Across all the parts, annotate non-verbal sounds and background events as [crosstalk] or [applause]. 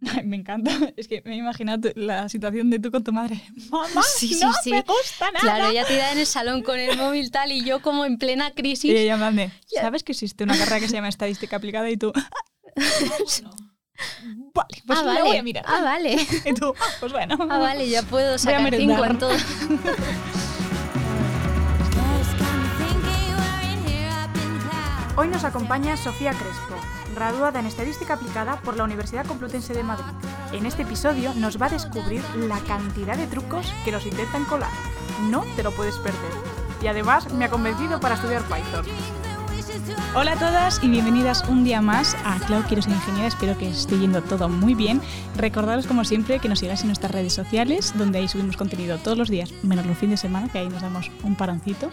[laughs] Ay, me encanta. Es que me he imaginado la situación de tú con tu madre. [laughs] Mamá, Sí, sí, no sí. me gusta nada. Claro, ella tirada en el salón con el móvil tal y yo como en plena Y crisis. ella me dice, Ya. ¿sabes que existe una carrera que se llama estadística aplicada? Y tú, [laughs] vale, pues ah, la vale. voy a mirar. Ah, vale. Y tú, ah, pues bueno. Ah, vale, ya puedo sacar cinco en todo. Hoy nos acompaña Sofía Crespo, graduada en Estadística Aplicada por la Universidad Complutense de Madrid. En este episodio nos va a descubrir la cantidad de trucos que nos intentan colar. No te lo puedes perder. Y además me ha convencido para estudiar Python. Hola a todas y bienvenidas un día más a Cloud Quiero ser ingeniera. Espero que esté yendo todo muy bien. Recordaros como siempre que nos sigáis en nuestras redes sociales, donde ahí subimos contenido todos los días, menos los fines de semana, que ahí nos damos un paroncito.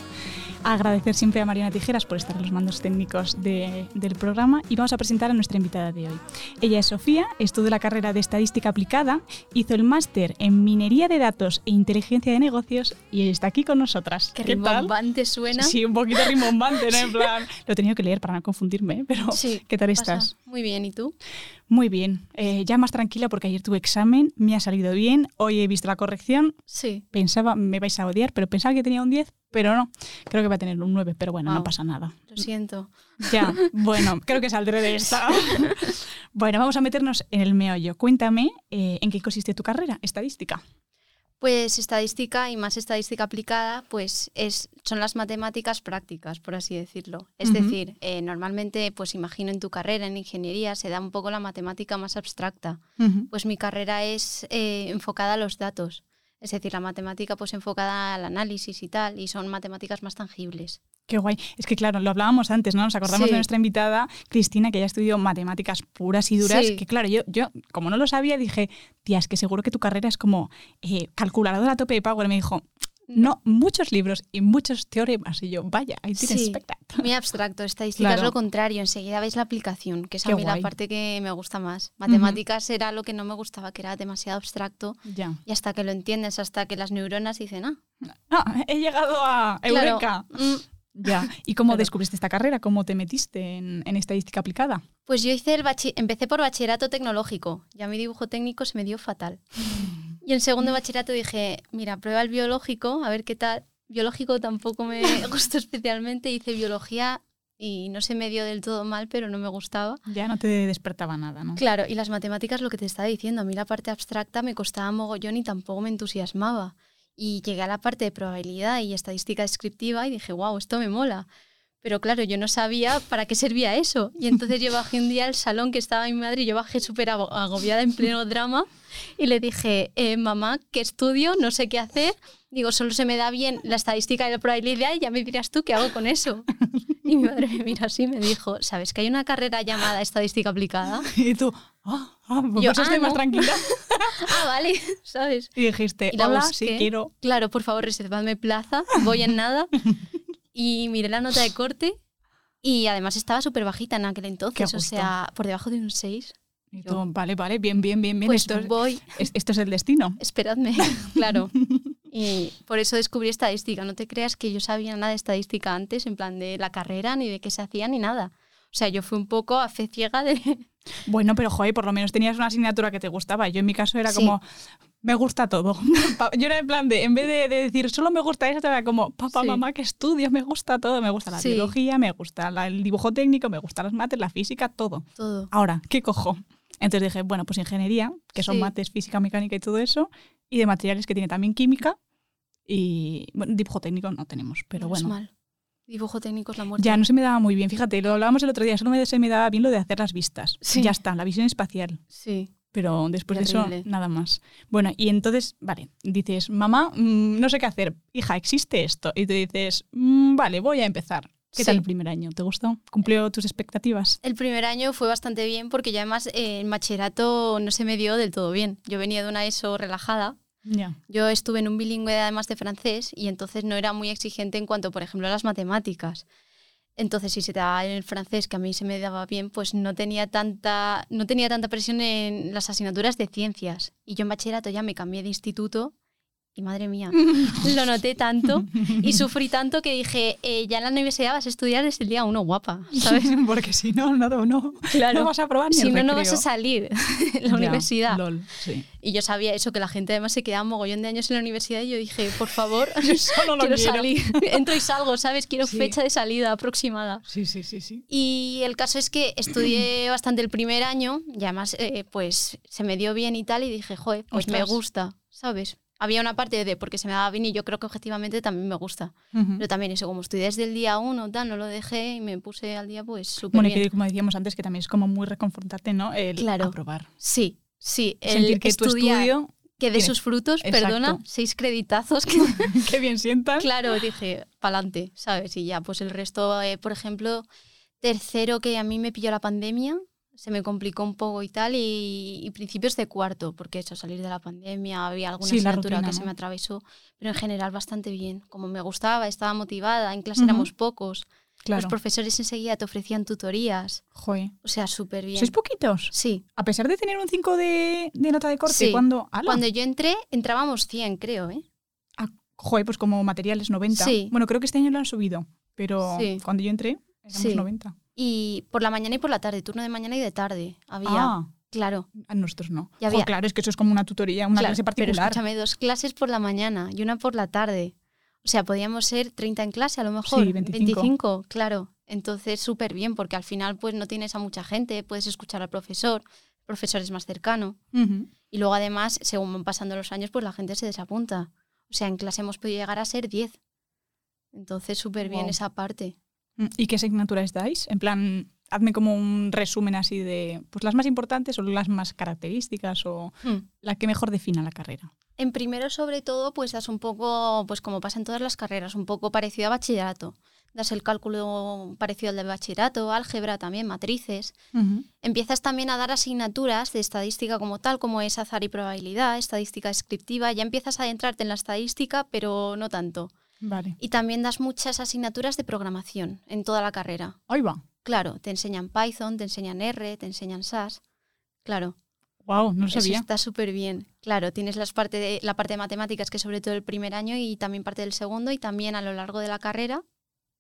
Agradecer siempre a Mariana Tijeras por estar en los mandos técnicos de- del programa y vamos a presentar a nuestra invitada de hoy. Ella es Sofía, estudió la carrera de Estadística Aplicada, hizo el máster en Minería de Datos e Inteligencia de Negocios y está aquí con nosotras. Qué ¿Qué tal? suena. Sí, un poquito rimbombante, ¿no? En plan, lo tenido que leer para no confundirme, ¿eh? pero Sí, [laughs] ¿qué tal pasa. estás? Muy bien, ¿y tú? Muy bien, Eh, ya más tranquila porque ayer tuve examen, me ha salido bien, hoy he visto la corrección, Sí. pensaba, me vais a odiar, pero pensaba que tenía un 10, pero no, creo que va a tener un 9, pero bueno, no pasa nada. Lo siento. Ya, [laughs] bueno, creo que saldré de esta. [laughs] bueno, vamos a meternos en el meollo. Cuéntame eh, en qué consiste tu carrera, estadística. Pues estadística y más estadística aplicada, pues es, son las matemáticas prácticas, por así decirlo. Es decir, eh, normalmente, pues imagino en tu carrera en ingeniería se da un poco la matemática más abstracta. Pues mi carrera es eh, enfocada a los datos. Es decir, la matemática pues enfocada al análisis y tal, y son matemáticas más tangibles. Qué guay. Es que claro, lo hablábamos antes, ¿no? Nos acordamos Sí. de nuestra invitada, Cristina, que ella estudió matemáticas puras y duras, Sí. que claro, yo, yo como no lo sabía, dije, tía, es que seguro que tu carrera es como eh, calculadora a tope de power. Y me dijo, no, muchos libros y muchos teoremas. Y yo, vaya, ahí tienes Sí. espectáculo. Muy abstracto. Estadística es Claro. lo contrario. Enseguida veis la aplicación, que es Qué a mí guay. la parte que me gusta más. Matemáticas era lo que no me gustaba, que era demasiado abstracto. Ya. Y hasta que lo entiendes, hasta que las neuronas dicen, ah, Ah, he llegado a claro, Eureka. mm, Ya. ¿Y cómo Claro. descubriste esta carrera? ¿Cómo te metiste en, en estadística aplicada? Pues yo hice el bachi- empecé por bachillerato tecnológico. Ya mi dibujo técnico se me dio fatal. Y en segundo bachillerato dije, mira, prueba el biológico, a ver qué tal. Biológico tampoco me [laughs] gustó especialmente. Hice biología y no se me dio del todo mal, pero no me gustaba. Ya no te despertaba nada, ¿no? Claro, y las matemáticas, lo que te estaba diciendo, a mí la parte abstracta me costaba mogollón y tampoco me entusiasmaba. Y llegué a la parte de probabilidad y estadística descriptiva y dije, wow, esto me mola. Pero claro, yo no sabía para qué servía eso. Y entonces yo bajé un día al salón que estaba mi madre y yo bajé súper ago- agobiada en pleno drama y le dije, eh, mamá, ¿qué estudio? No sé qué hacer. Digo, solo se me da bien la estadística y la probabilidad y ya me dirás tú qué hago con eso. Y mi madre me mira así y me dijo, ¿sabes que hay una carrera llamada estadística aplicada? [laughs] Y tú, ah, ah, pues Yo, estoy ah, más no. tranquila. [laughs] ah, vale, [laughs] ¿sabes? Y dijiste, Y la hola, busqué. sí quiero. Claro, por favor, reservadme plaza, voy en nada. [laughs] Y miré la nota de corte y además estaba súper bajita en aquel entonces, o sea, por debajo de un 6. Y Yo- tú, vale, vale, bien, bien, bien, bien. Pues esto, es- voy, es- esto es el destino. esperadme, claro. Y por eso descubrí estadística. No te creas que yo sabía nada de estadística antes, en plan de la carrera, ni de qué se hacía, ni nada. O sea, yo fui un poco a fe ciega de... [laughs] Bueno, pero joder, por lo menos tenías una asignatura que te gustaba. Yo en mi caso era Sí. como, me gusta todo. [laughs] Yo era en plan de, en vez de, de decir, solo me gusta esto, era como, papá, Sí. mamá, que estudio, me gusta todo. Me gusta la Sí. biología, me gusta la- el dibujo técnico, me gusta las mates, la física, todo. Todo. Ahora, ¿qué cojo? Entonces dije, bueno, pues ingeniería, que son mates, física, mecánica y todo eso, y de materiales que tiene también química. Y bueno, dibujo técnico no tenemos, pero bueno. mal. Dibujo técnico es la muerte. Ya no se me daba muy bien, fíjate, lo hablábamos el otro día, solo me, se me daba bien lo de hacer las vistas. Sí. Ya está, la visión espacial. Sí. Pero después de eso, nada más. Bueno, y entonces, vale, dices, mamá, mm, no sé qué hacer. Hija, existe esto. Y tú dices, "Mm, vale, voy a empezar. ¿Qué tal el primer año? ¿Te gustó? ¿Cumplió tus expectativas? El primer año fue bastante bien porque ya además eh, el bachillerato no se me dio del todo bien. Yo venía de una ESO relajada. Yo estuve en un bilingüe además de francés y entonces no era muy exigente en cuanto, por ejemplo, a las matemáticas. Entonces, si se daba en el francés, que a mí se me daba bien, pues no tenía tanta, no tenía tanta presión en las asignaturas de ciencias. Y yo en bachillerato ya me cambié de instituto Y madre mía, [laughs] lo noté tanto y sufrí tanto que dije, eh, ya en la universidad vas a estudiar desde el día uno, guapa, [laughs] ¿sabes? Porque si no, no, no, no vas a probar ni Si el no, no vas a salir [laughs] de la Ya, universidad. lol, sí. Y yo sabía eso, que la gente además se quedaba mogollón de años en la universidad y yo dije, por favor, Solo quiero, quiero. salir. Entro y salgo, ¿sabes? Quiero Sí. fecha de salida aproximada. Sí, sí, sí, sí. Y el caso es que estudié [clears throat] bastante el primer año y además eh, pues se me dio bien y tal y dije, joder, pues me gusta, ¿sabes? Había una parte de porque se me daba bien y yo creo que objetivamente también me gusta. Ujú. Pero también eso, como estudié desde el día uno, tal, no lo dejé y me puse al día pues súper Bueno, y bien. que como decíamos antes, que también es como muy reconfortante, ¿no? El Claro. aprobar. Sí, sí. El Sentir que tu estudiar, estudio, que de sus frutos, Exacto. perdona, seis creditazos que [laughs] qué bien sientas. Claro, dije, pa'lante, ¿sabes? Y ya, pues el resto, eh, por ejemplo, tercero que a mí me pilló la pandemia, se me complicó un poco y tal, y, y principios de cuarto, porque eso, salir de la pandemia, había alguna Sí, asignatura rutina, que se ¿no? me atravesó, pero en general bastante bien. Como me gustaba, estaba motivada, en clase Ujú. éramos pocos, Claro. los profesores enseguida te ofrecían tutorías, Joder. o sea, súper bien. ¿Sois poquitos? Sí, A pesar de tener un 5 de, de nota de corte, Sí. cuando... ¡Hala! cuando yo entré, entrábamos 100, creo, ¿eh? Joder, pues como materiales 90. Sí. Bueno, creo que este año lo han subido, pero Sí. cuando yo entré éramos Sí. 90. Y por la mañana y por la tarde, turno de mañana y de tarde había. Ah, Claro. a nosotros no. Claro, es que eso es como una tutoría, una Claro, clase Pero particular. escúchame, dos clases por la mañana y una por la tarde. O sea, podíamos ser 30 en clase a lo mejor. Sí, 25. claro. Entonces, súper bien, porque al final pues no tienes a mucha gente, puedes escuchar al profesor, el profesor es más cercano. Y luego además, según van pasando los años, pues la gente se desapunta. O sea, en clase hemos podido llegar a ser 10. Entonces, súper bien esa parte. Mm, ¿Y qué asignaturas dais? En plan, hazme como un resumen así de pues las más importantes o las más características o Hmm. la que mejor defina la carrera. En primero, sobre todo, pues das un poco, pues como pasa en todas las carreras, un poco parecido a bachillerato. Das el cálculo parecido al de bachillerato, álgebra también, matrices. Empiezas también a dar asignaturas de estadística como tal, como es azar y probabilidad, estadística descriptiva. Ya empiezas a adentrarte en la estadística, pero no tanto. Vale. Y también das muchas asignaturas de programación en toda la carrera. Ahí va. Claro, te enseñan Python, te enseñan R, te enseñan SAS. Claro. Wow, no Eso sabía. está súper bien. Claro, tienes las parte de, la parte de matemáticas, que es sobre todo el primer año, y también parte del segundo, y también a lo largo de la carrera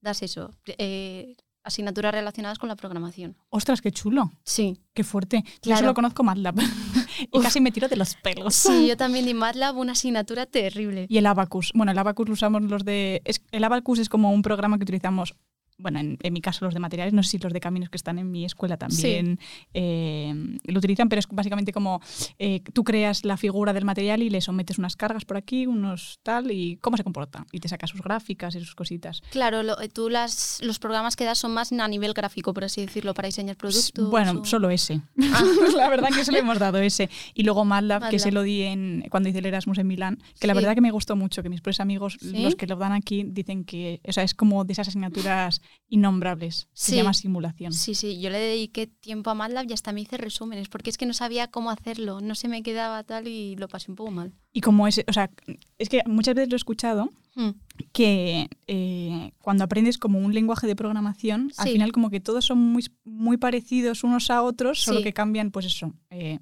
das eso, eh, asignaturas relacionadas con la programación. Ostras, qué chulo. Sí. Qué fuerte. Yo Claro. solo conozco MATLAB. [laughs] y Uf. casi me tiro de los pelos. Sí, yo [laughs] también di MATLAB, una asignatura terrible. Y el Abacus. Bueno, el Abacus lo usamos los de. es- el Abacus es como un programa que utilizamos. Bueno, en, en mi caso los de materiales, no sé si los de caminos que están en mi escuela también eh, lo utilizan, pero es básicamente como eh, tú creas la figura del material y le sometes unas cargas por aquí, unos tal, y cómo se comporta. Y te saca sus gráficas y sus cositas. Claro, lo- eh, tú las, los programas que das son más a nivel gráfico, por así decirlo, para diseñar productos. Bueno, o- solo ese. Ah. [laughs] la verdad que solo hemos dado ese. Y luego MATLAB, que se lo di en, cuando hice el Erasmus en Milán, que la verdad que me gustó mucho, que mis propios amigos, ¿Sí? los que lo dan aquí, dicen que o sea, es como de esas asignaturas innombrables. Se Sí. llama simulación. Sí, sí, yo le dediqué tiempo a MATLAB y hasta me hice resúmenes, porque es que no sabía cómo hacerlo, no se me quedaba tal y lo pasé un poco mal. Y como es, o sea, es que muchas veces lo he escuchado Hmm. que eh, cuando aprendes como un lenguaje de programación, al Sí. final como que todos son muy, muy parecidos unos a otros, solo Sí. que cambian, pues eso, eh,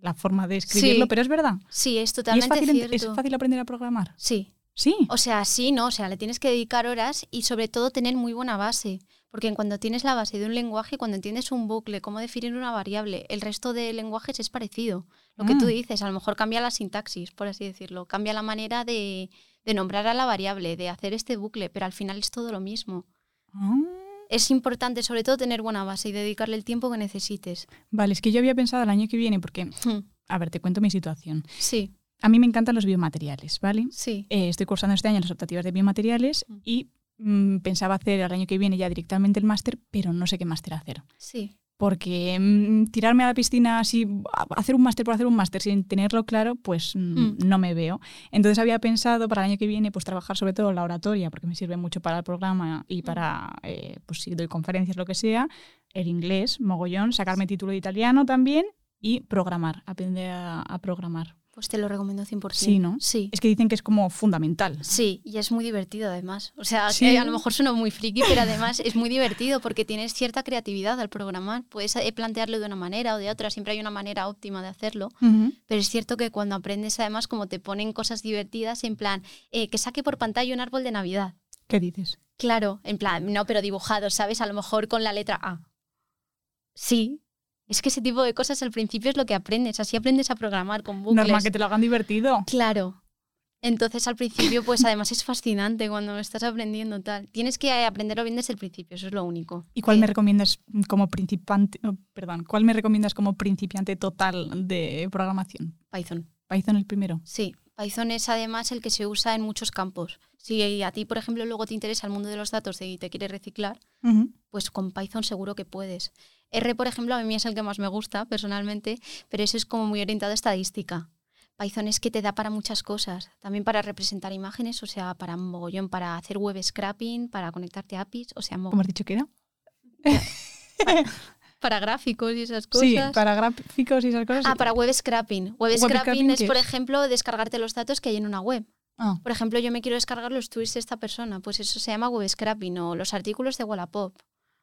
la forma de escribirlo, pero es verdad. Sí, es ¿Y es totalmente fácil, cierto. es fácil aprender a programar? Sí, Sí. o sea, sí, no, o sea, le tienes que dedicar horas y sobre todo tener muy buena base, porque cuando tienes la base de un lenguaje, cuando entiendes un bucle, cómo definir una variable, el resto de lenguajes es parecido. Lo que tú Ah. dices, a lo mejor cambia la sintaxis, por así decirlo, cambia la manera de, de nombrar a la variable, de hacer este bucle, pero al final es todo lo mismo. Ah. Es importante sobre todo tener buena base y dedicarle el tiempo que necesites. Vale, es que yo había pensado el año que viene, porque, [laughs] a ver, te cuento mi situación. Sí, A mí me encantan los biomateriales, ¿vale? sí. Eh, estoy cursando este año las optativas de biomateriales Mm. y mm, pensaba hacer el año que viene ya directamente el máster, pero no sé qué máster hacer. Sí, Porque mm, tirarme a la piscina así, hacer un máster por hacer un máster sin tenerlo claro, pues no me veo. Entonces había pensado para el año que viene pues trabajar sobre todo la oratoria, porque me sirve mucho para el programa y para, eh, pues si doy conferencias, lo que sea, el inglés, mogollón, sacarme título de italiano también y programar, aprender a, a programar. Pues te lo recomiendo 100%. Sí, ¿no? Sí. Es que dicen que es como fundamental. Sí, y es muy divertido además. O sea, Sí. que a lo mejor suena muy friki, pero además es muy divertido porque tienes cierta creatividad al programar. Puedes eh, plantearlo de una manera o de otra, siempre hay una manera óptima de hacerlo. Pero es cierto que cuando aprendes además como te ponen cosas divertidas en plan, eh, que saque por pantalla un árbol de Navidad. ¿Qué dices? Claro, en plan, no, pero dibujado, ¿sabes? A lo mejor con la letra A. Sí. Es que ese tipo de cosas al principio es lo que aprendes. Así aprendes a programar con bucles. Normal que te lo hagan divertido. Claro. Entonces al principio, pues además es fascinante cuando estás aprendiendo tal. Tienes que aprenderlo bien desde el principio, eso es lo único. ¿Y cuál Eh, me recomiendas como principiante, oh, perdón, cuál me recomiendas como principiante total de programación? Python. Python el primero. Sí, Python es además el que se usa en muchos campos. Si a ti, por ejemplo, luego te interesa el mundo de los datos y te quieres reciclar, pues con Python seguro que puedes. R, por ejemplo, a mí es el que más me gusta personalmente, pero eso es como muy orientado a estadística. Python es que te da para muchas cosas, también para representar imágenes, o sea, para mogollón, para hacer web scrapping, para conectarte a APIs, o sea, mo- ¿Cómo has dicho que era? [laughs] para gráficos y esas cosas. Sí, para gráficos y esas cosas. Ah, para web scrapping. Web, Web scrapping, scrapping, es, ¿qué por ejemplo, descargarte los datos que hay en una web. Ah, Por ejemplo, yo me quiero descargar los tweets de esta persona, pues eso se llama web scrapping o los artículos de Wallapop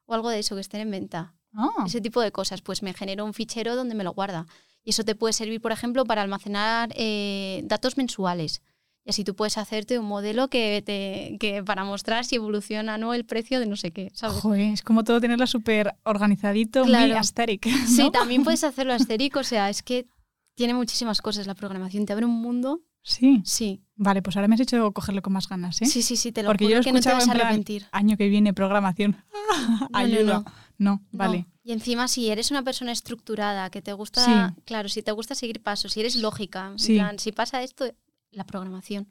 o algo de eso que estén en venta. Ah. Ese tipo de cosas, pues me genero un fichero donde me lo guarda. Y eso te puede servir, por ejemplo, para almacenar eh, datos mensuales. Y así tú puedes hacerte un modelo que te, que para mostrar si evoluciona o no el precio de no sé qué, ¿sabes? Joder, es como todo tenerlo súper organizadito, muy Claro. aesthetic. Sí, ¿no? también [laughs] puedes hacerlo astérico, o sea, es que tiene muchísimas cosas la programación, te abre un mundo. Sí. Sí, Vale, pues ahora me has hecho cogerlo con más ganas, ¿eh? sí, sí, sí, te lo Porque yo lo que no te vas a plan, arrepentir. Año que viene, programación. [laughs] no, Ayuda. no. No, vale. No. Y encima, si eres una persona estructurada, que te gusta, Sí. claro, si te gusta seguir pasos, si eres lógica, en plan, si pasa esto, la programación.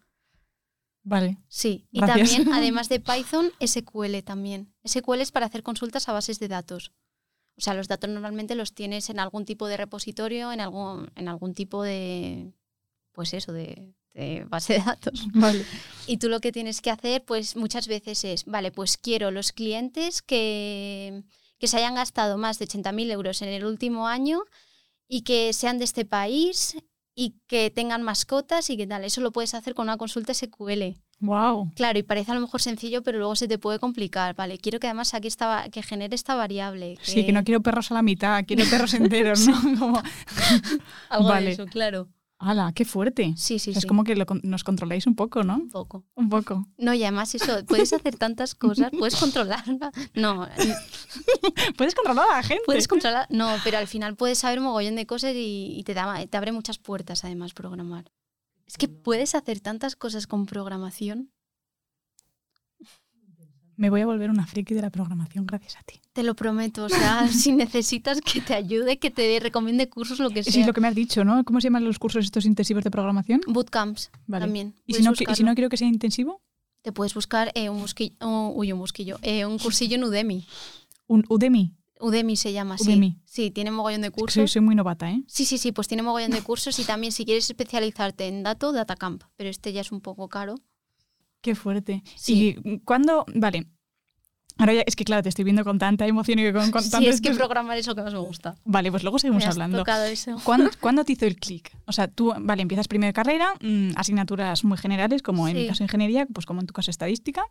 Vale. Sí, y Gracias. también, [laughs] además de Python, SQL también. SQL es para hacer consultas a bases de datos. O sea, los datos normalmente los tienes en algún tipo de repositorio, en algún, en algún tipo de, pues eso, de, de base de datos. [laughs] Vale. Y tú lo que tienes que hacer, pues muchas veces es, vale, pues quiero los clientes que, que se hayan gastado más de 80.000 euros en el último año y que sean de este país y que tengan mascotas y qué tal. Eso lo puedes hacer con una consulta SQL. Wow. Claro, y parece a lo mejor sencillo, pero luego se te puede complicar. Vale, quiero que además aquí estaba, que genere esta variable. Sí, que no quiero perros a la mitad, quiero perros enteros, ¿no? [laughs] Como, Algo Vale. de eso, claro. ¡Hala, qué fuerte! Sí, sí, es sí. como que lo nos controláis un poco, ¿no? Un poco. Un poco. No, y además eso, puedes hacer tantas cosas, puedes controlarla. No, [laughs] Puedes controlar a la gente. Puedes controlar, no, pero al final puedes saber un mogollón de cosas y, y te, da, te abre muchas puertas además programar. Es que puedes hacer tantas cosas con programación. Me voy a volver una friki de la programación gracias a ti. Te lo prometo. O sea, [laughs] si necesitas que te ayude, que te recomiende cursos, lo que sea. Sí, lo que me has dicho, ¿no? ¿Cómo se llaman los cursos estos intensivos de programación? Bootcamps Vale. también. ¿Y si no, y si no quiero que sea intensivo? Te puedes buscar eh, un busquillo, uy, un busquillo, eh, un cursillo en Udemy. Un Udemy. Udemy se llama así. Udemy. Sí, tiene mogollón de Es que cursos. soy, soy muy novata, ¿eh? Sí, sí, sí, pues tiene mogollón de cursos y también si quieres especializarte en dato, Datacamp, pero este ya es un poco caro. Qué fuerte. Sí. ¿Y cuándo? Vale. Ahora ya, es que claro, te estoy viendo con tanta emoción y con, con Sí, tanto es que programar es lo que más me gusta. Vale, pues luego seguimos Me has hablando. tocado eso. [laughs] ¿Cuándo, cuándo te hizo el clic? O sea, tú, vale, empiezas primero de carrera, mm, asignaturas muy generales, como en mi caso ingeniería, pues como en tu caso estadística.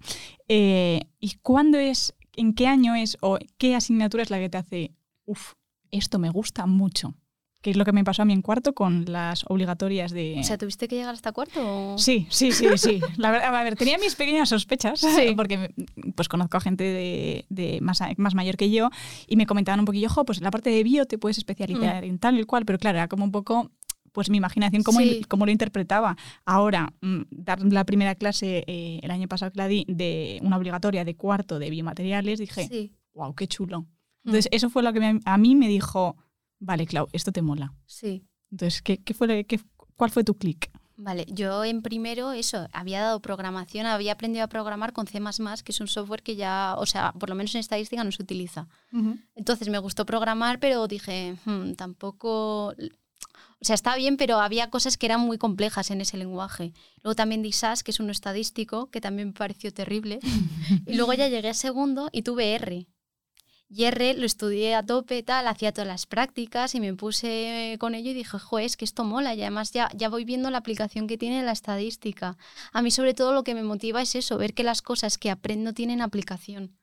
Eh, ¿Y cuándo es, en qué año es o qué asignatura es la que te hace, uff, esto me gusta mucho? Que es lo que me pasó a mí en cuarto con las obligatorias de... O sea, ¿tuviste que llegar hasta cuarto? o- Sí, sí, sí, sí. La verdad, a ver, tenía mis pequeñas sospechas, porque pues conozco a gente de, de más, más mayor que yo y me comentaban un poquillo, jo, pues en la parte de bio te puedes especializar en tal y cual, pero claro, era como un poco pues mi imaginación, cómo, Sí. cómo lo interpretaba. Ahora, mm, dar la primera clase eh, el año pasado que la di de una obligatoria de cuarto de biomateriales, dije, Sí. wow, qué chulo. Entonces, eso fue lo que me- a mí me dijo, vale, Clau, esto te mola. Sí. Entonces, ¿qué, qué fue, qué- ¿cuál fue tu clic? Vale, yo en primero eso, había dado programación, había aprendido a programar con C++, que es un software que ya, o sea, por lo menos en estadística no se utiliza. Entonces me gustó programar, pero dije, "Hmm, tampoco... O sea, está bien, pero había cosas que eran muy complejas en ese lenguaje. Luego también di SAS, que es uno estadístico, que también me pareció terrible. [laughs] y luego ya llegué a segundo y tuve R. Y R lo estudié a tope, tal, hacía todas las prácticas y me puse con ello y dije, joder, es que esto mola y además ya, ya voy viendo la aplicación que tiene la estadística. A mí sobre todo lo que me motiva es eso, ver que las cosas que aprendo tienen aplicación.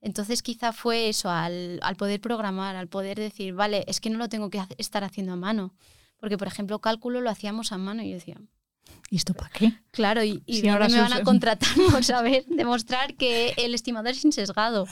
Entonces quizá fue eso, al, al poder programar, al poder decir, vale, es que no lo tengo que estar haciendo a mano. Porque, por ejemplo, cálculo lo hacíamos a mano y yo decía, ¿Y esto para qué? Claro, y, y ahora me van a contratar [laughs] por saber demostrar que el estimador es insesgado.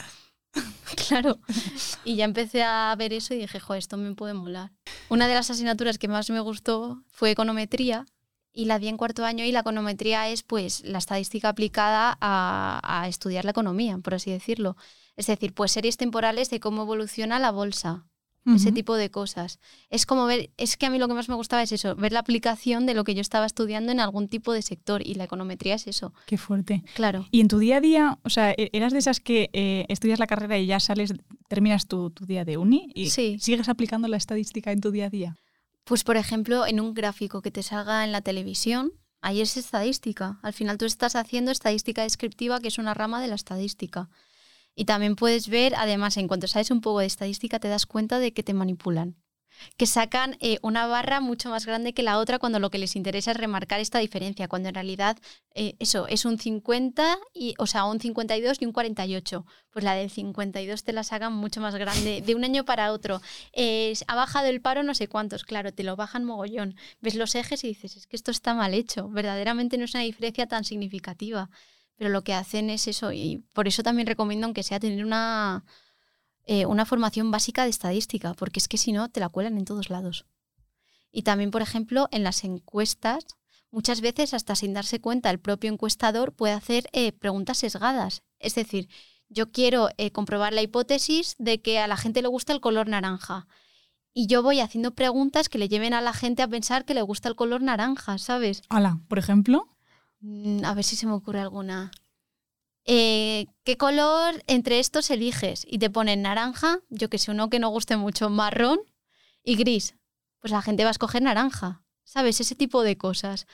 [laughs] claro. [laughs] Y ya empecé a ver eso y dije, jo, esto me puede molar. Una de las asignaturas que más me gustó fue econometría y la di en cuarto año y la econometría es pues la estadística aplicada a, a estudiar la economía, por así decirlo. Es decir, pues series temporales de cómo evoluciona la bolsa, ese tipo de cosas. Es como ver, es que a mí lo que más me gustaba es eso, ver la aplicación de lo que yo estaba estudiando en algún tipo de sector y la econometría es eso. Qué fuerte. Claro. Y en tu día a día, o sea, e-, eras de esas que eh, estudias la carrera y ya sales, terminas tu, tu día de uni y Sí. sigues aplicando la estadística en tu día a día. Pues por ejemplo, en un gráfico que te salga en la televisión, ahí es estadística. Al final tú estás haciendo estadística descriptiva, que es una rama de la estadística. Y también puedes ver, además, en cuanto sabes un poco de estadística, te das cuenta de que te manipulan. Que sacan eh, una barra mucho más grande que la otra cuando lo que les interesa es remarcar esta diferencia, cuando en realidad eh, eso es un 50, y, o sea, un 52 y un 48. Pues la del 52 te la sacan mucho más grande de un año para otro. Eh, ha bajado el paro no sé cuántos, claro, te lo bajan mogollón. Ves los ejes y dices, es que esto está mal hecho, verdaderamente no es una diferencia tan significativa pero lo que hacen es eso y por eso también recomiendo aunque sea tener una, eh, una formación básica de estadística, porque es que si no te la cuelan en todos lados. Y también, por ejemplo, en las encuestas, muchas veces hasta sin darse cuenta el propio encuestador puede hacer eh, preguntas sesgadas. Es decir, yo quiero eh, comprobar la hipótesis de que a la gente le gusta el color naranja. Y yo voy haciendo preguntas que le lleven a la gente a pensar que le gusta el color naranja, ¿sabes? Ala, por ejemplo. Mm, A ver si se me ocurre alguna. Eh, ¿Qué color entre estos eliges? Y te ponen naranja, yo que sé, uno que no guste mucho, marrón y gris. Pues la gente va a escoger naranja, ¿sabes? Ese tipo de cosas.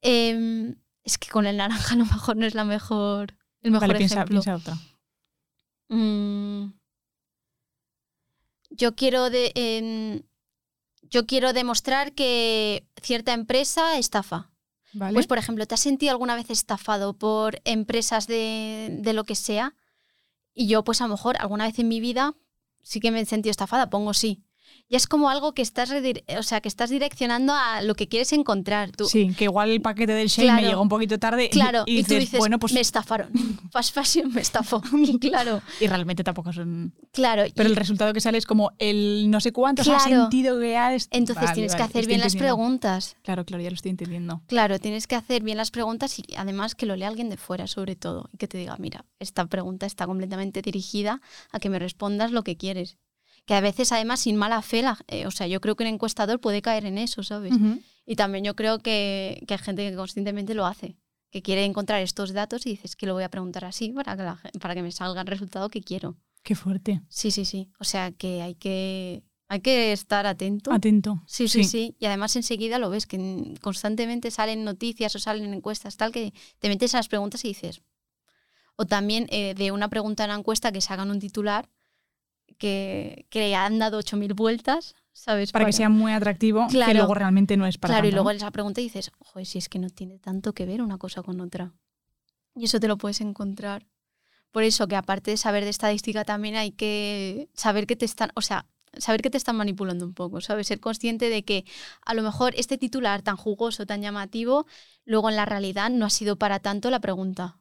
Em, es que con el naranja [laughs] a lo mejor no es la mejor, el mejor vale, piensa, ejemplo. piensa otra. Mm, yo quiero de, em, yo quiero demostrar que cierta empresa estafa. Pues, por ejemplo, ¿te has sentido alguna vez estafado por empresas de, de lo que sea? Y yo, pues a lo mejor, alguna vez en mi vida sí que me he sentido estafada, pongo sí. Y es como algo que estás, o sea, que estás direccionando a lo que quieres encontrar. Tú, sí, que igual el paquete del Shane me llegó un poquito tarde y- Claro, y, y, tú dices, bueno, pues me estafaron. [laughs] Fast fashion me estafó. [laughs] claro, y realmente tampoco son... claro. Pero y- el resultado que sale es como el no sé cuántos ha sentido que ha... entonces Vale, tienes que hacer bien las preguntas. Claro, claro, ya lo estoy entendiendo. Claro, tienes que hacer bien las preguntas y además que lo lea alguien de fuera, sobre todo, y que te diga, mira, esta pregunta está completamente dirigida a que me respondas lo que quieres. Que a veces, además, sin mala fe, la- eh, o sea, yo creo que un encuestador puede caer en eso, ¿sabes? Y también yo creo que, que hay gente que conscientemente lo hace, que quiere encontrar estos datos y dices que lo voy a preguntar así para que, la para que me salga el resultado que quiero. Qué fuerte. Sí, sí, sí. O sea, que hay que, hay que estar atento. Atento. Sí, sí, sí, Y además enseguida lo ves, que en- constantemente salen noticias o salen encuestas, tal, que te metes a las preguntas y dices. O también eh, de una pregunta en la encuesta que se hagan un titular que, que han dado 8.000 vueltas, ¿sabes? Para que sea muy atractivo, que Claro. luego realmente no es para Claro, y luego ¿no? esa pregunta y dices, joder, si es que no tiene tanto que ver una cosa con otra. Y eso te lo puedes encontrar. Por eso que aparte de saber de estadística también hay que saber que te están, o sea, saber que te están manipulando un poco, ¿sabes? Ser consciente de que a lo mejor este titular tan jugoso, tan llamativo, luego en la realidad no ha sido para tanto la pregunta,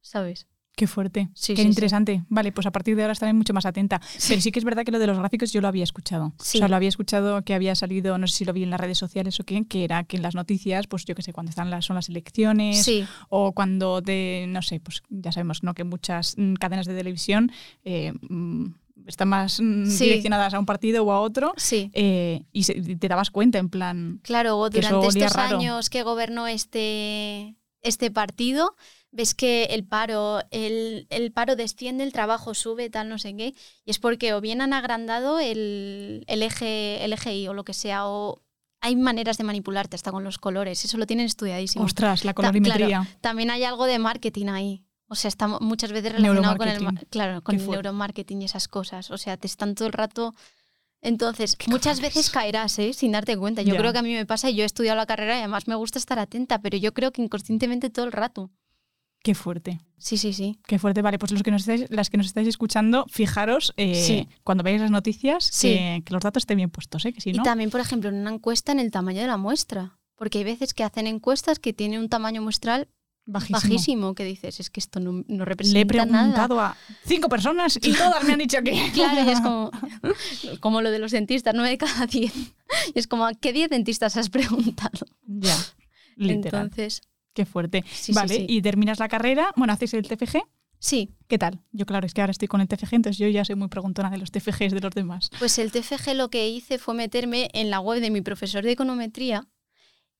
¿sabes? Qué fuerte. Sí, Qué sí, sí. interesante. Vale, pues a partir de ahora estaré mucho más atenta. Pero sí que es verdad que lo de los gráficos yo lo había escuchado. Sí. O sea, lo había escuchado que había salido, no sé si lo vi en las redes sociales o qué, que era que en las noticias, pues yo qué sé, cuando están las, son las elecciones o cuando de, no sé, pues ya sabemos, ¿no? Que muchas mm, cadenas de televisión eh, mm, están más mm, Sí. direccionadas a un partido o a otro sí. eh, y se- te dabas cuenta en plan, Claro, durante estos raro. años que gobernó este, este partido, ves que el paro, el, el paro desciende, el trabajo sube, tal, no sé qué, y es porque o bien han agrandado el, el eje, el eje Y o lo que sea, o hay maneras de manipularte hasta con los colores, eso lo tienen estudiadísimo. ostras, la Ta- colorimetría. claro, también hay algo de marketing ahí. O sea, está muchas veces relacionado con el, claro, con el neuromarketing y esas cosas. O sea, te están todo el rato... Entonces, muchas veces caerás, ¿eh? Sin darte cuenta. Yo Ya. creo que a mí me pasa y yo he estudiado la carrera y además me gusta estar atenta, pero yo creo que inconscientemente todo el rato. Qué fuerte. Sí, sí, sí. Qué fuerte. Vale, pues los que nos estáis, las que nos estáis escuchando, fijaros eh, Sí. cuando veáis las noticias Sí. que, que los datos estén bien puestos, ¿eh? Que si Y también, por ejemplo, en una encuesta en el tamaño de la muestra. Porque hay veces que hacen encuestas que tienen un tamaño muestral Bajísimo. bajísimo, que dices, es que esto no, no Le he representa nada. preguntado a cinco personas y [laughs] todas me han dicho que. [laughs] Claro, y es como, [laughs] como lo de los dentistas, 9 de cada 10. Y es como, ¿a qué 10 dentistas has preguntado? Ya, literal. Entonces, Qué fuerte. Sí, vale, sí. y terminas la carrera. Bueno, haces el TFG. sí, ¿Qué tal? Yo, claro, es que ahora estoy con el TFG, entonces yo ya soy muy preguntona de los TFGs de los demás. pues el TFG lo que hice fue meterme en la web de mi profesor de econometría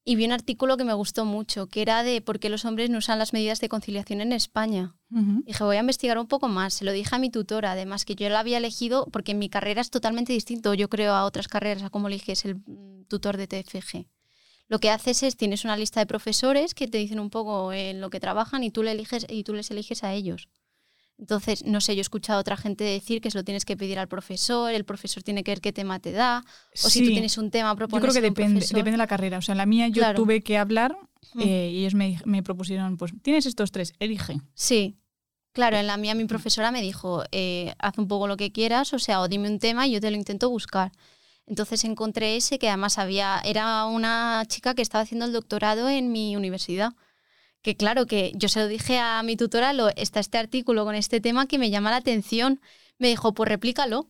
y vi un artículo que me gustó mucho, que era de por qué los hombres no usan las medidas de conciliación en España. Dije, voy a investigar un poco más. Se lo dije a mi tutora, además, que yo la había elegido porque mi carrera es totalmente distinto, yo creo, a otras carreras, a cómo eliges el mm, tutor de TFG. Lo que haces es, tienes una lista de profesores que te dicen un poco en lo que trabajan y tú, le eliges, y tú les eliges a ellos. Entonces, no sé, yo he escuchado a otra gente decir que se lo tienes que pedir al profesor, el profesor tiene que ver qué tema te da, o si tú Sí. tienes un tema, Yo propones creo que depende, depende de la carrera. O sea, en la mía yo Claro. tuve que hablar Mm. eh, y ellos me, me propusieron, pues, tienes estos tres, elige. Sí. Claro, en la mía mi profesora me dijo, eh, haz un poco lo que quieras, o sea, o dime un tema y yo te lo intento buscar. Entonces encontré ese que además había, era una chica que estaba haciendo el doctorado en mi universidad. Que claro, que yo se lo dije a mi tutora, lo, está este artículo con este tema que me llama la atención. Me dijo, pues replícalo,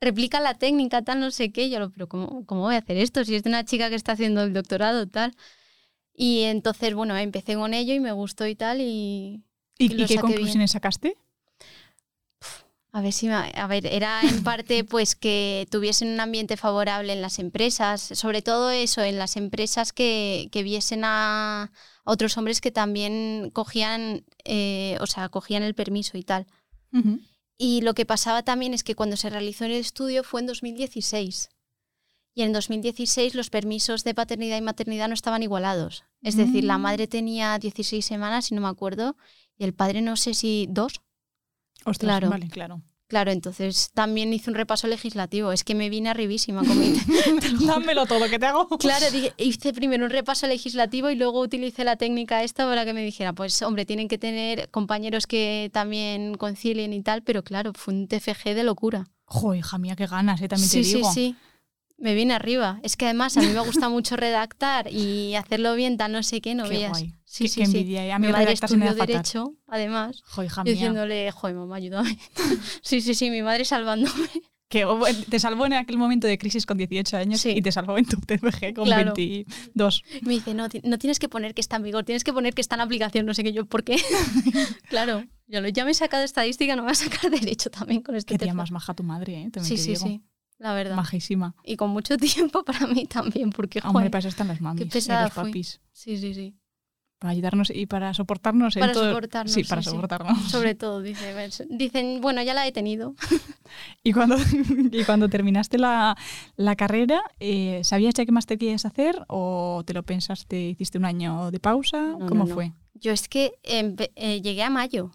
replica la técnica, tal, no sé qué. Yo, lo, pero ¿cómo, ¿cómo voy a hacer esto? Si es de una chica que está haciendo el doctorado, tal. Y entonces, bueno, empecé con ello y me gustó y tal. Y, ¿Y, Y y qué saqué bien. conclusiones sacaste? A ver si a ver, era en [laughs] parte pues que tuviesen un ambiente favorable en las empresas, sobre todo eso, en las empresas que, que viesen a, otros hombres que también cogían, eh, o sea, cogían el permiso y tal. Y lo que pasaba también es que cuando se realizó el estudio fue en 2016. Y en 2016 los permisos de paternidad y maternidad no estaban igualados. Es decir, la Mm. madre tenía 16 semanas, si no me acuerdo, y el padre no sé si dos. Ostras, Claro. vale, claro. Claro, entonces también hice un repaso legislativo. Es que me vine arribísima con mi... [laughs] Dámelo todo, que te hago. Claro, dije- hice primero un repaso legislativo y luego utilicé la técnica esta para que me dijera, pues hombre, tienen que tener compañeros que también concilien y tal, pero claro, fue un TFG de locura. Jo, hija mía, qué ganas, eh, también sí, te digo. sí, sí. Me vine arriba. Es que además a mí me gusta mucho redactar y hacerlo bien, tal no sé qué, no Qué veas. guay. Sí, qué, sí, qué sí. envidia. eh. A mí Mi madre estudió fatal. Derecho, además. Jo, hija y mía. diciéndole, joder, mamá, ayúdame. [laughs] sí, sí, sí, mi madre salvándome. Que oh, te salvó en aquel momento de crisis con 18 años Sí. y te salvó en tu TFG con Claro. 22. Me dice, no, no tienes que poner que está en vigor, tienes que poner que está en aplicación, no sé qué yo, ¿por qué? [laughs] [laughs] claro, yo ya me he sacado estadística, no me voy a sacar derecho también con este Qué tía más maja tu madre, ¿eh? También Sí, te sí, digo. sí, la verdad. Majísima. Y con mucho [laughs] tiempo para mí también, porque, Hombre, joder, para eso están las mamis y los fui. papis. sí, sí, sí. Para ayudarnos y para soportarnos en Para todo- soportarnos, Sí, para sí, sí. soportarnos. Sobre [laughs] todo, dice, ves, dicen, bueno, ya la he tenido. [laughs] Y cuando, y cuando terminaste la, la carrera, eh, ¿sabías ya qué más te querías hacer o te lo pensaste, hiciste un año de pausa? No, ¿Cómo no, no. fue? Yo es que empe- eh, llegué a mayo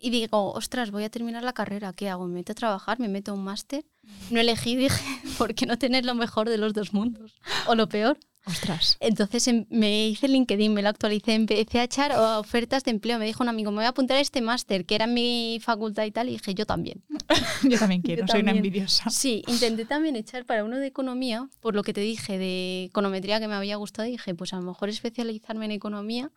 y digo, ostras, voy a terminar la carrera, ¿qué hago? ¿Me meto a trabajar? ¿Me meto a un máster? No elegí, [laughs] dije, ¿por qué no tener lo mejor de los dos mundos? O lo peor. Ostras. Entonces em- me hice LinkedIn, me lo actualicé, empecé a echar oh, ofertas de empleo. Me dijo un amigo, me voy a apuntar a este máster, que era en mi facultad y tal, y dije, yo también. [laughs] Yo también quiero, [laughs] soy una también. envidiosa. Sí, intenté también echar para uno de economía, por lo que te dije de econometría que me había gustado, y dije, pues a lo mejor especializarme en economía,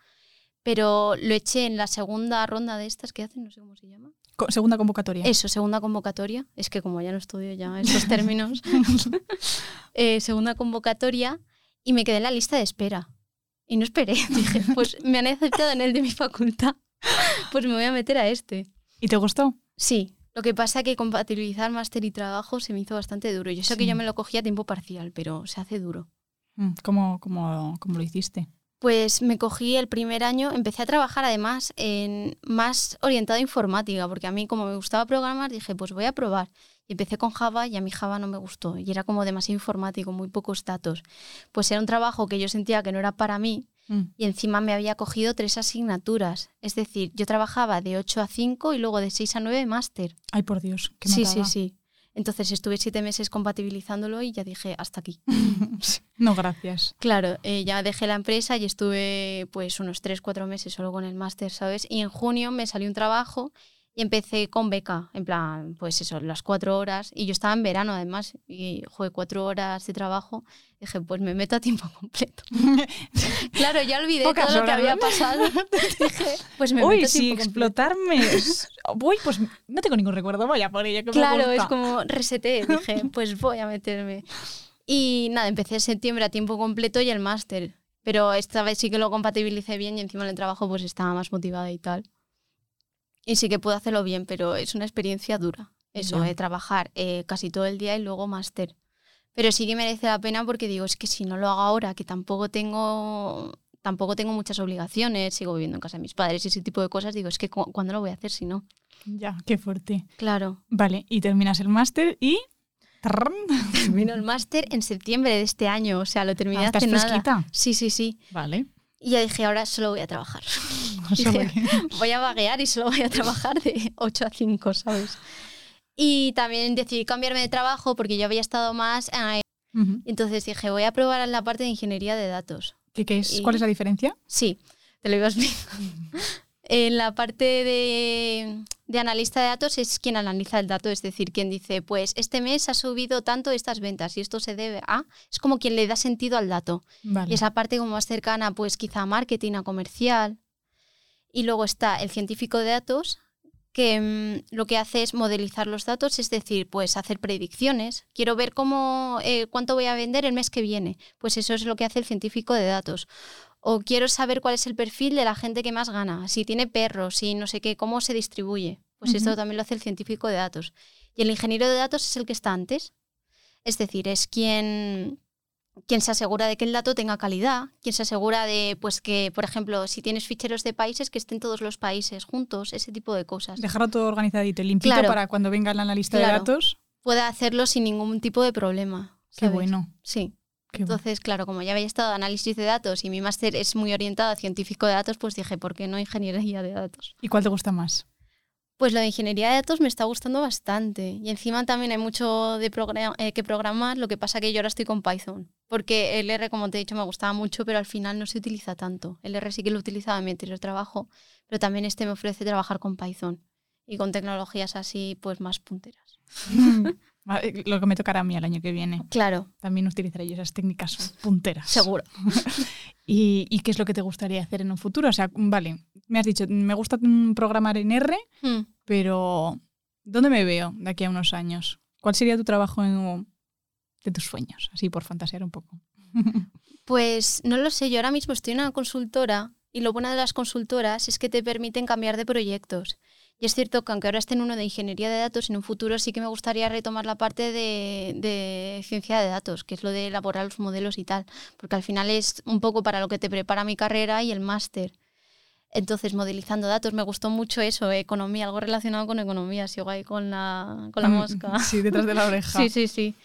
pero lo eché en la segunda ronda de estas que hacen, no sé cómo se llama. Segunda convocatoria. Eso, segunda convocatoria. Es que como ya no estudio ya esos términos. [laughs] [laughs] Eh, segunda convocatoria y me quedé en la lista de espera. Y no esperé. [laughs] Dije, pues me han aceptado en el de mi facultad. Pues me voy a meter a este. ¿Y te gustó? Sí. Lo que pasa es que compatibilizar máster y trabajo se me hizo bastante duro. Yo sé que Sí. yo me lo cogía a tiempo parcial, pero se hace duro. Mm, ¿Cómo, cómo, cómo lo hiciste? Pues me cogí el primer año, empecé a trabajar además en más orientado a informática, porque a mí como me gustaba programar dije, pues voy a probar. Y empecé con Java y a mí Java no me gustó y era como demasiado informático, muy pocos datos. Pues era un trabajo que yo sentía que no era para mí Mm. y encima me había cogido tres asignaturas. Es decir, yo trabajaba de 8 a 5 y luego de 6 a 9 máster. Ay, por Dios, qué Sí, sí, sí. Entonces estuve siete meses compatibilizándolo y ya dije, hasta aquí. [laughs] No, gracias. Claro, eh, ya dejé la empresa y estuve pues unos 3, 4 meses solo con el máster, ¿sabes? Y en junio me salió un trabajo y empecé con beca, en plan, pues eso, las cuatro horas. Y yo estaba en verano además y jugué cuatro horas de trabajo. Dije, pues me meto a tiempo [laughs] completo. [laughs] claro, ya olvidé Pocas todo lo que había pasado. [laughs] Dije, pues me Uy, meto a si tiempo explotarme. es- Uy, pues no tengo ningún recuerdo, voy a por ello. Que Claro, es como reseté. Dije, pues voy a meterme. Y nada, empecé en septiembre a tiempo completo y el máster. Pero esta vez sí que lo compatibilicé bien y encima en el trabajo pues estaba más motivada y tal. Y sí que puedo hacerlo bien, pero es una experiencia dura. Eso, de trabajar eh, casi todo el día y luego máster. Pero sí que merece la pena porque digo, es que si no lo hago ahora, que tampoco tengo tampoco tengo muchas obligaciones, sigo viviendo en casa de mis padres y ese tipo de cosas, digo, es que cu- ¿cuándo lo voy a hacer si no? Ya, qué fuerte. Claro. Vale, y terminas el máster y. Termino el máster en septiembre de este año, o sea, lo terminé Ah, ¿estás hace nada. fresquita? Sí, sí, sí. Vale. Y ya dije, ahora solo voy a trabajar. [laughs] Dije, [laughs] voy a vaguear y solo voy a trabajar de 8 a 5, ¿sabes? Y también decidí cambiarme de trabajo porque yo había estado más... eh, Ujú. entonces dije, voy a probar la parte de ingeniería de datos. ¿Qué, qué es? Y- ¿Cuál es la diferencia? Sí, te lo iba a explicar. En la parte de, de analista de datos es quien analiza el dato, es decir, quien dice, pues este mes ha subido tanto estas ventas y esto se debe a... Es como quien le da sentido al dato. Vale. Y esa parte como más cercana, pues quizá a marketing, a comercial. Y luego está el científico de datos, que mm, lo que hace es modelizar los datos, es decir, pues hacer predicciones. Quiero ver cómo, eh, cuánto voy a vender el mes que viene. Pues eso es lo que hace el científico de datos. O quiero saber cuál es el perfil de la gente que más gana, si tiene perros, si no sé qué, cómo se distribuye. Pues Ujú. esto también lo hace el científico de datos. Y el ingeniero de datos es el que está antes. Es decir, es quien, quien se asegura de que el dato tenga calidad, quien se asegura de pues que, por ejemplo, si tienes ficheros de países, que estén todos los países juntos, ese tipo de cosas. Dejarlo todo organizadito y limpito Claro. para cuando venga el analista de datos. Puede hacerlo sin ningún tipo de problema. Qué bueno. Sí. Qué bueno. Entonces, claro, como ya había estado en análisis de datos y mi máster es muy orientado a científico de datos, pues dije, ¿por qué no ingeniería de datos? ¿Y cuál te gusta más? Pues lo de ingeniería de datos me está gustando bastante. Y encima también hay mucho de eh, que programar, lo que pasa que yo ahora estoy con Python. Porque el R, como te he dicho, me gustaba mucho, pero al final no se utiliza tanto. El R sí que lo utilizaba en mi anterior trabajo, pero también este me ofrece trabajar con Python y con tecnologías así, pues más punteras. [laughs] Vale, Lo que me tocará a mí el año que viene. Claro, También utilizaré yo esas técnicas punteras. seguro. [laughs] ¿Y, y qué es lo que te gustaría hacer en un futuro? O sea, vale, me has dicho, me gusta programar en R, Hmm. pero ¿dónde me veo de aquí a unos años? ¿Cuál sería tu trabajo en- de tus sueños? Así por fantasear un poco. [laughs] Pues no lo sé, yo ahora mismo estoy en una consultora y lo bueno de las consultoras es que te permiten cambiar de proyectos. Y es cierto que aunque ahora esté en uno de ingeniería de datos, en un futuro sí que me gustaría retomar la parte de, de ciencia de datos, que es lo de elaborar los modelos y tal, porque al final es un poco para lo que te prepara mi carrera y el máster. Entonces, modelizando datos, me gustó mucho eso, economía, algo relacionado con economía, sigo ahí con la, con la Mm, mosca. [laughs] Sí, detrás de la [laughs] oreja. Sí, sí, sí.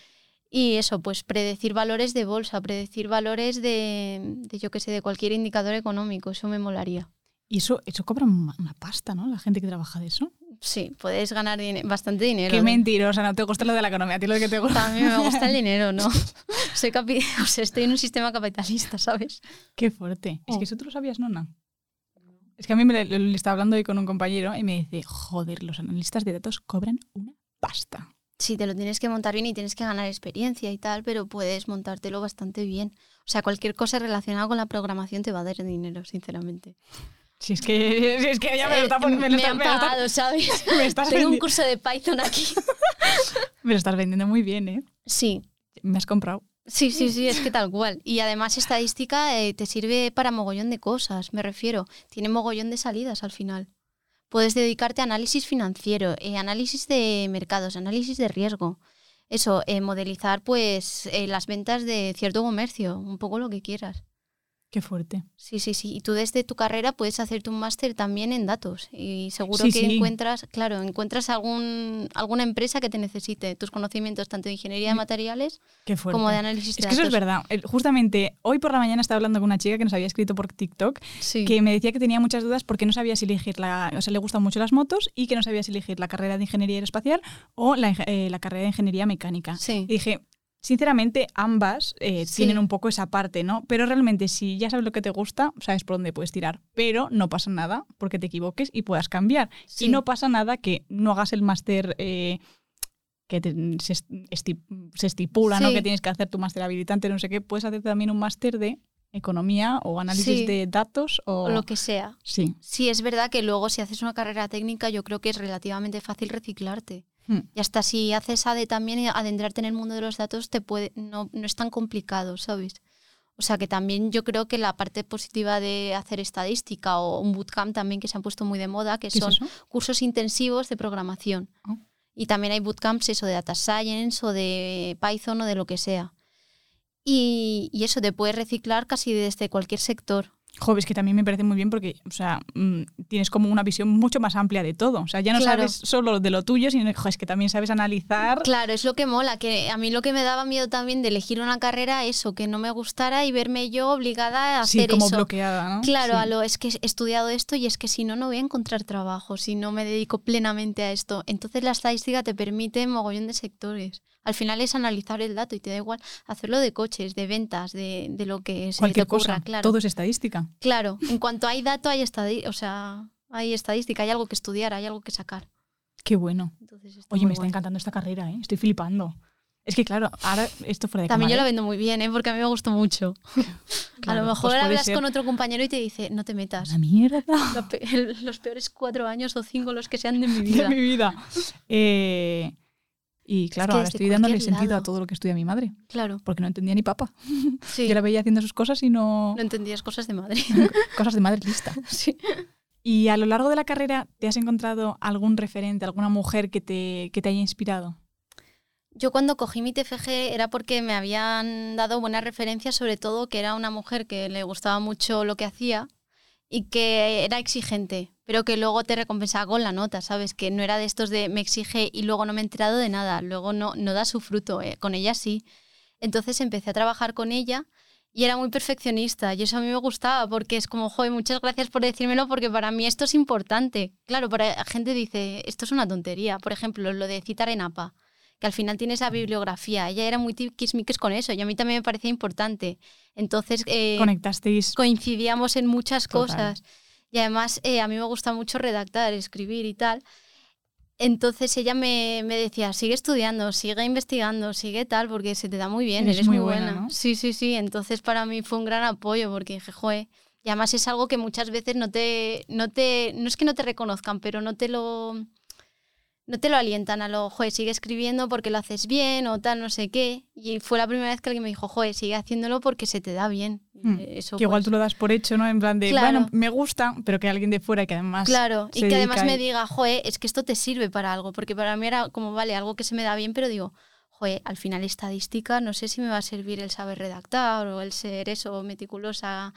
Y eso, pues predecir valores de bolsa, predecir valores de, de yo qué sé, de cualquier indicador económico, eso me molaría. Y eso, eso cobra una pasta, ¿no? La gente que trabaja de eso. Sí, puedes ganar dine- bastante dinero. Qué ¿eh? mentirosa, no te gusta lo de la economía, a ti lo que te gusta. A mí me gusta el dinero, ¿no? [laughs] [laughs] Soy capi- o sea, estoy en un sistema capitalista, ¿sabes? Qué fuerte. Es Oh. que eso tú lo sabías, Nona. Es que a mí me le, le estaba hablando hoy con un compañero y me dice, joder, los analistas de datos cobran una pasta. Sí, te lo tienes que montar bien y tienes que ganar experiencia y tal, pero puedes montártelo bastante bien. O sea, cualquier cosa relacionada con la programación te va a dar dinero, sinceramente. Si es que, [laughs] si es que ya me lo Eh, está poniendo. Me lo me han me está- pagado, ¿sabes? [laughs] me estás Tengo un curso de Python aquí. [laughs] me lo estás vendiendo muy bien, ¿eh? Sí, Me has comprado. Sí, sí, sí, es que tal cual. Y además estadística eh, te sirve para mogollón de cosas, me refiero. Tiene mogollón de salidas al final. Puedes dedicarte a análisis financiero, eh, análisis de mercados, análisis de riesgo. Eso, eh, modelizar pues eh, las ventas de cierto comercio, un poco lo que quieras. Qué fuerte. Sí, sí, sí. Y tú desde tu carrera puedes hacerte un máster también en datos. Y seguro Sí, que sí. encuentras, claro, encuentras algún, alguna empresa que te necesite tus conocimientos tanto de ingeniería de Mm. materiales como de análisis de Es que eso es datos. verdad. Justamente hoy por la mañana estaba hablando con una chica que nos había escrito por TikTok Sí. que me decía que tenía muchas dudas porque no sabía si elegir la, o sea, le gustan mucho las motos y que no sabía si elegir la carrera de ingeniería aeroespacial o la, eh, la carrera de ingeniería mecánica. Sí. Y dije, sinceramente, ambas eh, Sí. tienen un poco esa parte, ¿no? Pero realmente, si ya sabes lo que te gusta, sabes por dónde puedes tirar. Pero no pasa nada porque te equivoques y puedas cambiar. Sí. Y no pasa nada que no hagas el máster. eh, que te- se, se estipula, ¿no? Que tienes que hacer tu máster habilitante, no sé qué. Puedes hacer también un máster de economía o análisis Sí. de datos o... o lo que sea. Sí. Sí, es verdad que luego si haces una carrera técnica yo creo que es relativamente fácil reciclarte. Hmm. Y hasta si haces ADE también, adentrarte en el mundo de los datos te puede, no, no es tan complicado, ¿sabes? O sea que también yo creo que la parte positiva de hacer estadística o un bootcamp también que se han puesto muy de moda, que ¿Qué es son cursos intensivos de programación. Ah. Y también hay bootcamps eso de data science o de Python o de lo que sea. Y, y eso te puedes reciclar casi desde cualquier sector. Joder, es que también me parece muy bien porque, o sea, mm, tienes como una visión mucho más amplia de todo. O sea, ya no Claro. sabes solo de lo tuyo, sino joder, es que también sabes analizar. Claro, es lo que mola, que a mí lo que me daba miedo también de elegir una carrera, eso, que no me gustara y verme yo obligada a sí, hacer como eso. bloqueada, ¿no? Claro, Sí. a lo es que he estudiado esto y es que si no, no voy a encontrar trabajo, si no me dedico plenamente a esto. Entonces la estadística te permite mogollón de sectores. Al final es analizar el dato y te da igual hacerlo de coches, de ventas, de, de lo que se Cualquier te ocurra. cosa. Claro, Todo es estadística. claro. En cuanto hay dato, hay, estadi o sea, hay estadística, hay algo que estudiar, hay algo que sacar. Qué bueno. Entonces, Oye, me está encantando esta carrera, ¿eh? Estoy flipando. Es que, claro, ahora esto fuera de También yo la cámara, vendo muy bien, ¿eh? porque a mí me gustó mucho. [laughs] Claro, a lo pues mejor puede hablas ser. con otro compañero y te dice, no te ¿eh? metas. Una mierda los peores cuatro años o cinco los que sean de mi [laughs] de vida. mi vida. [laughs] Eh, y claro, que ahora estoy dándole sentido a todo lo que estudia mi madre. Claro, Porque no entendía ni papa. [laughs] sí. Yo la veía haciendo sus cosas y no... No entendías cosas de madre. [laughs] cosas de madre lista. [laughs] sí. Y a lo largo de la carrera, ¿te has encontrado algún referente, alguna mujer que te, que te haya inspirado? Yo cuando cogí mi TFG era porque me habían dado buenas referencias, sobre todo que era una mujer que le gustaba mucho lo que hacía y que era exigente, pero que luego te recompensaba con la nota, ¿sabes? Que no era de estos de me exige y luego no me he enterado de nada, luego no, no da su fruto, eh, con ella sí. Entonces empecé a trabajar con ella y era muy perfeccionista y eso a mí me gustaba porque es como, joder, muchas gracias por decírmelo porque para mí esto es importante. Claro, para la gente dice, esto es una tontería. Por ejemplo, lo de citar en APA, que al final tiene esa bibliografía. Ella era muy tiquismiquis con eso y a mí también me parecía importante. Entonces, eh, ¿Conectasteis? coincidíamos en muchas Total. cosas. Y además eh, a mí me gusta mucho redactar, escribir y tal. Entonces ella me, me decía, sigue estudiando, sigue investigando, sigue tal, porque se te da muy bien, Eres eres, muy muy buena, buena. ¿no? Sí, sí, sí. Entonces para mí fue un gran apoyo, porque dije, joe. Y además es algo que muchas veces no te, no te, no es que no te reconozcan, pero no te lo, no te lo alientan a lo, joe, sigue escribiendo porque lo haces bien o tal, no sé qué. Y fue la primera vez que alguien me dijo, joe, sigue haciéndolo porque se te da bien. Hmm. Eso Que igual pues, tú lo das por hecho, ¿no? En plan de, Claro. bueno, me gusta, pero que alguien de fuera que además. Claro, y que además me diga, joe, es que esto te sirve para algo, porque para mí era como, vale, algo que se me da bien, pero digo, joe, al final estadística, no sé si me va a servir el saber redactar o el ser eso, meticulosa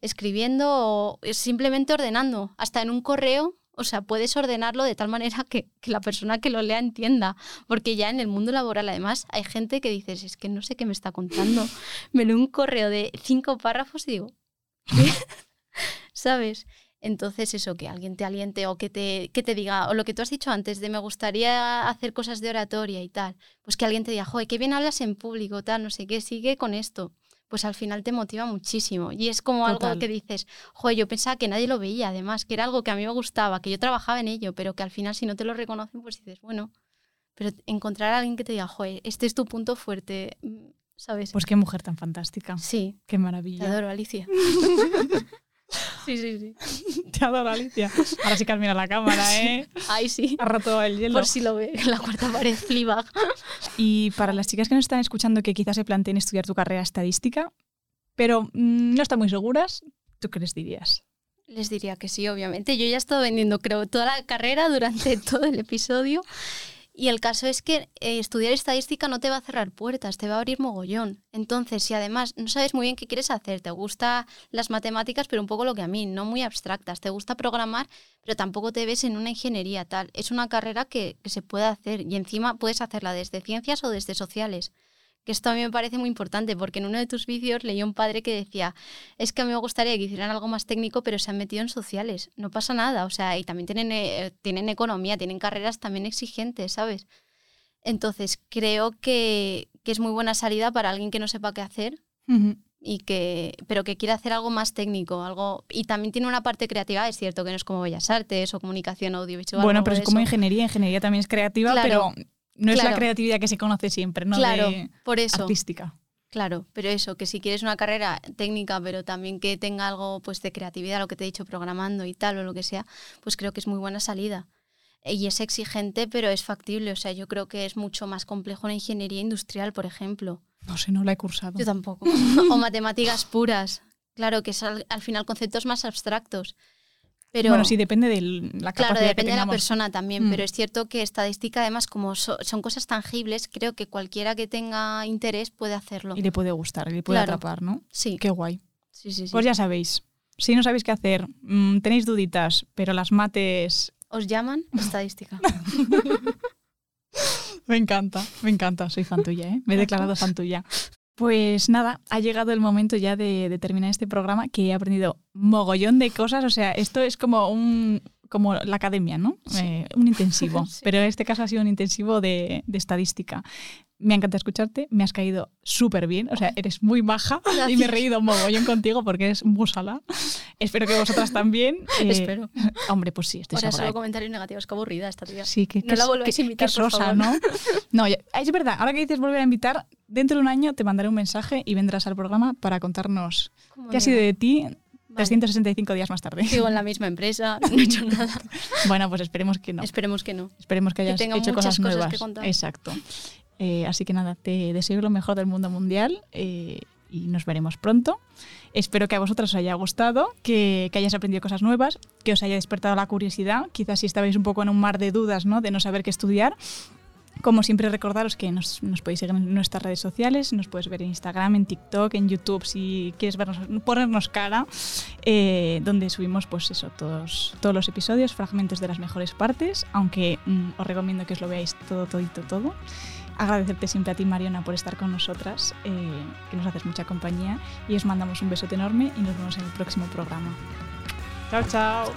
escribiendo o simplemente ordenando. Hasta en un correo, o sea, puedes ordenarlo de tal manera que, que la persona que lo lea entienda, porque ya en el mundo laboral además hay gente que dices, es que no sé qué me está contando. [laughs] Me leo un correo de cinco párrafos y digo. [laughs] ¿sabes? Entonces eso, que alguien te aliente o que te, que te diga, o lo que tú has dicho antes, de me gustaría hacer cosas de oratoria y tal, pues que alguien te diga, joder, qué bien hablas en público, tal, no sé qué, sigue con esto. Pues al final te motiva muchísimo. Y es como Total. algo que dices, joder, yo pensaba que nadie lo veía, además, que era algo que a mí me gustaba, que yo trabajaba en ello, pero que al final si no te lo reconocen, pues dices, bueno, pero encontrar a alguien que te diga, joder, este es tu punto fuerte, mm, ¿sabes? Pues qué mujer tan fantástica. sí, Qué te maravilla. adoro, Alicia. [laughs] sí, sí, sí. [laughs] Te adoro, Alicia. Ahora sí que has mirado la cámara, ¿eh? Ay, sí. Ha roto el hielo. Por si lo ve, la cuarta pared, Fleabag. Y para las chicas que nos están escuchando que quizás se planteen estudiar tu carrera estadística, pero mm, no están muy seguras, ¿tú qué les dirías? Les diría que sí, obviamente. Yo ya he estado vendiendo, creo, toda la carrera durante [laughs] todo el episodio. Y el caso es que eh, estudiar estadística no te va a cerrar puertas, te va a abrir mogollón. Entonces, si además no sabes muy bien qué quieres hacer, te gusta las matemáticas, pero un poco lo que a mí, no muy abstractas, te gusta programar, pero tampoco te ves en una ingeniería tal. Es una carrera que, que se puede hacer y encima puedes hacerla desde ciencias o desde sociales que esto a mí me parece muy importante, porque en uno de tus vídeos leí un padre que decía, es que a mí me gustaría que hicieran algo más técnico, pero se han metido en sociales, no pasa nada, o sea, y también tienen, eh, tienen economía, tienen carreras también exigentes, ¿sabes? Entonces, creo que, es muy buena salida para alguien que no sepa qué hacer. Y que, pero que quiera hacer algo más técnico, algo y también tiene una parte creativa, es cierto que no es como Bellas Artes o comunicación audiovisual. Bueno, pero es como ingeniería, ingeniería también es creativa, pero no es la creatividad que se conoce siempre, ¿no? Claro, por eso. Artística. Claro, pero eso, que si quieres una carrera técnica, pero también que tenga algo pues de creatividad, lo que te he dicho, programando y tal, o lo que sea, pues creo que es muy buena salida. Y es exigente, pero es factible. O sea, yo creo que es mucho más complejo una ingeniería industrial, por ejemplo. No sé, no la he cursado. Yo tampoco. o [laughs] matemáticas puras. Claro, que son al final conceptos más abstractos. Pero, bueno, sí, depende de la capacidad Claro, depende de la persona también, pero mm. es cierto que estadística, además, como son cosas tangibles, creo que cualquiera que tenga interés puede hacerlo. Y le puede gustar, y le puede atrapar, ¿no? Sí. Qué guay. Sí, sí, sí. Pues ya sabéis, si no sabéis qué hacer, mm, tenéis duditas, pero las mates... ¿Os llaman? Estadística. [laughs] me encanta, me encanta, soy fan tuya, ¿eh? Me he declarado fan tuya. Pues nada, ha llegado el momento ya de, terminar este programa que he aprendido mogollón de cosas. O sea, esto es como un como la academia, ¿no? Eh, un intensivo. [laughs] Pero en este caso ha sido un intensivo de, de estadística me encanta escucharte, me has caído súper bien, o sea, eres muy baja [laughs] y me he reído mogollón contigo porque eres musala. Espero que vosotras también. Eh, Espero. [laughs] Hombre, pues sí, estoy Ahora solo comentarios negativos, qué aburrida esta tía. Sí, que, no la vuelves a invitar, sosa, ¿no? No, es verdad, ahora que dices volver a invitar, dentro de un año te mandaré un mensaje y vendrás al programa para contarnos qué ha sido de ti 365 días más tarde. Sigo en la misma empresa, [laughs] no he hecho nada. bueno, pues esperemos que no. Esperemos que no. Esperemos que hayas hecho cosas, nuevas. Que. Exacto. Eh, así que nada, te deseo lo mejor del mundo mundial eh, y nos veremos pronto. Espero que a vosotros os haya gustado, que, que, hayáis aprendido cosas nuevas, que os haya despertado la curiosidad. Quizás si estabais un poco en un mar de dudas, ¿no? de no saber qué estudiar. Como siempre, recordaros que nos, nos, podéis seguir en nuestras redes sociales, nos puedes ver en Instagram, en TikTok, en YouTube, si quieres vernos, ponernos cara, eh, donde subimos pues eso, todos, todos los episodios, fragmentos de las mejores partes, aunque mm, os recomiendo que os lo veáis todo, todito, todo agradecerte siempre a ti, Mariona, por estar con nosotras, eh, que nos haces mucha compañía y os mandamos un besote enorme y nos vemos en el próximo programa. Chao, chao.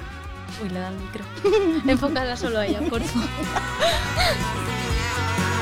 Uy, le da el micro. [laughs] Enfócala solo a ella, por favor. [laughs]